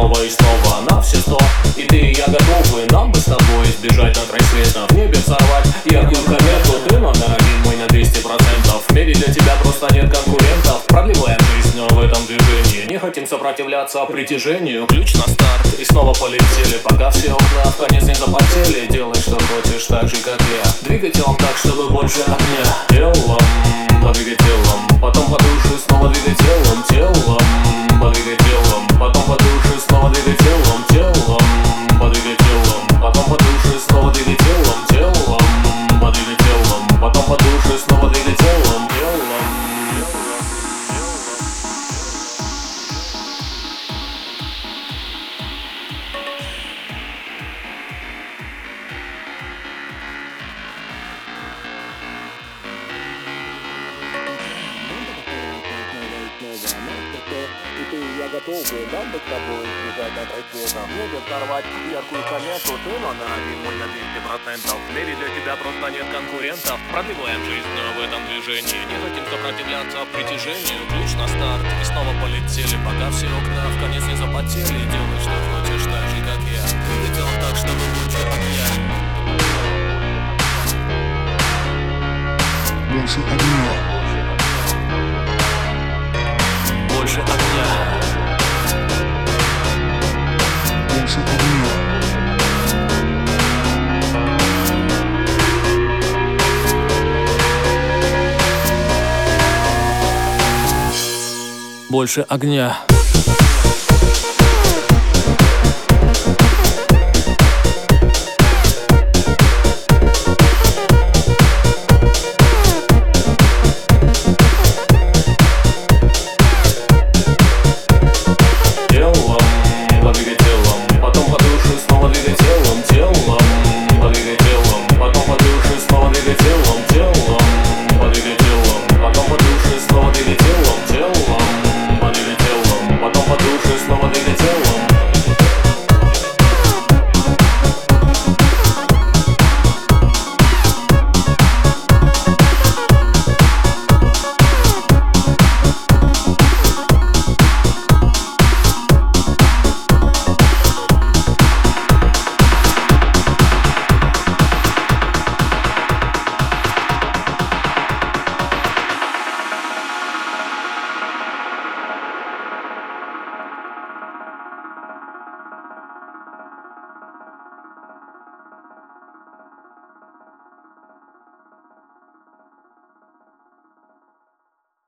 снова и снова. На все сто и ты и я готовы. Нам бы с тобой сбежать на край света В небе взорвать яркую комету Ты номер один, мой на 200% В мире для тебя просто нет конкурентов. Продлеваем жизнь в этом движении. Не хотим сопротивляться притяжению. Ключ на старт. И снова полетели Пока все окна в конец не запотели. Делай что хочешь так же как я. Двигай телом так, чтобы больше огня. Телом, подвигай телом Потом по душе снова двигай телом Телом, подвигай телом Я готовы, нам бы с тобой сбежать на край света В небе взорвать яркую комету Ты номер один, мой на 200% В мире для тебя просто нет конкурентов. Продлеваем жизнь в этом движении Не хотим сопротивляться. Притяжению Ключ на старт. И снова полетели Пока все окна в конец не запотели. Делай что хочешь так же как я. Ты делал так, чтобы лучше огня Больше огня. Больше огня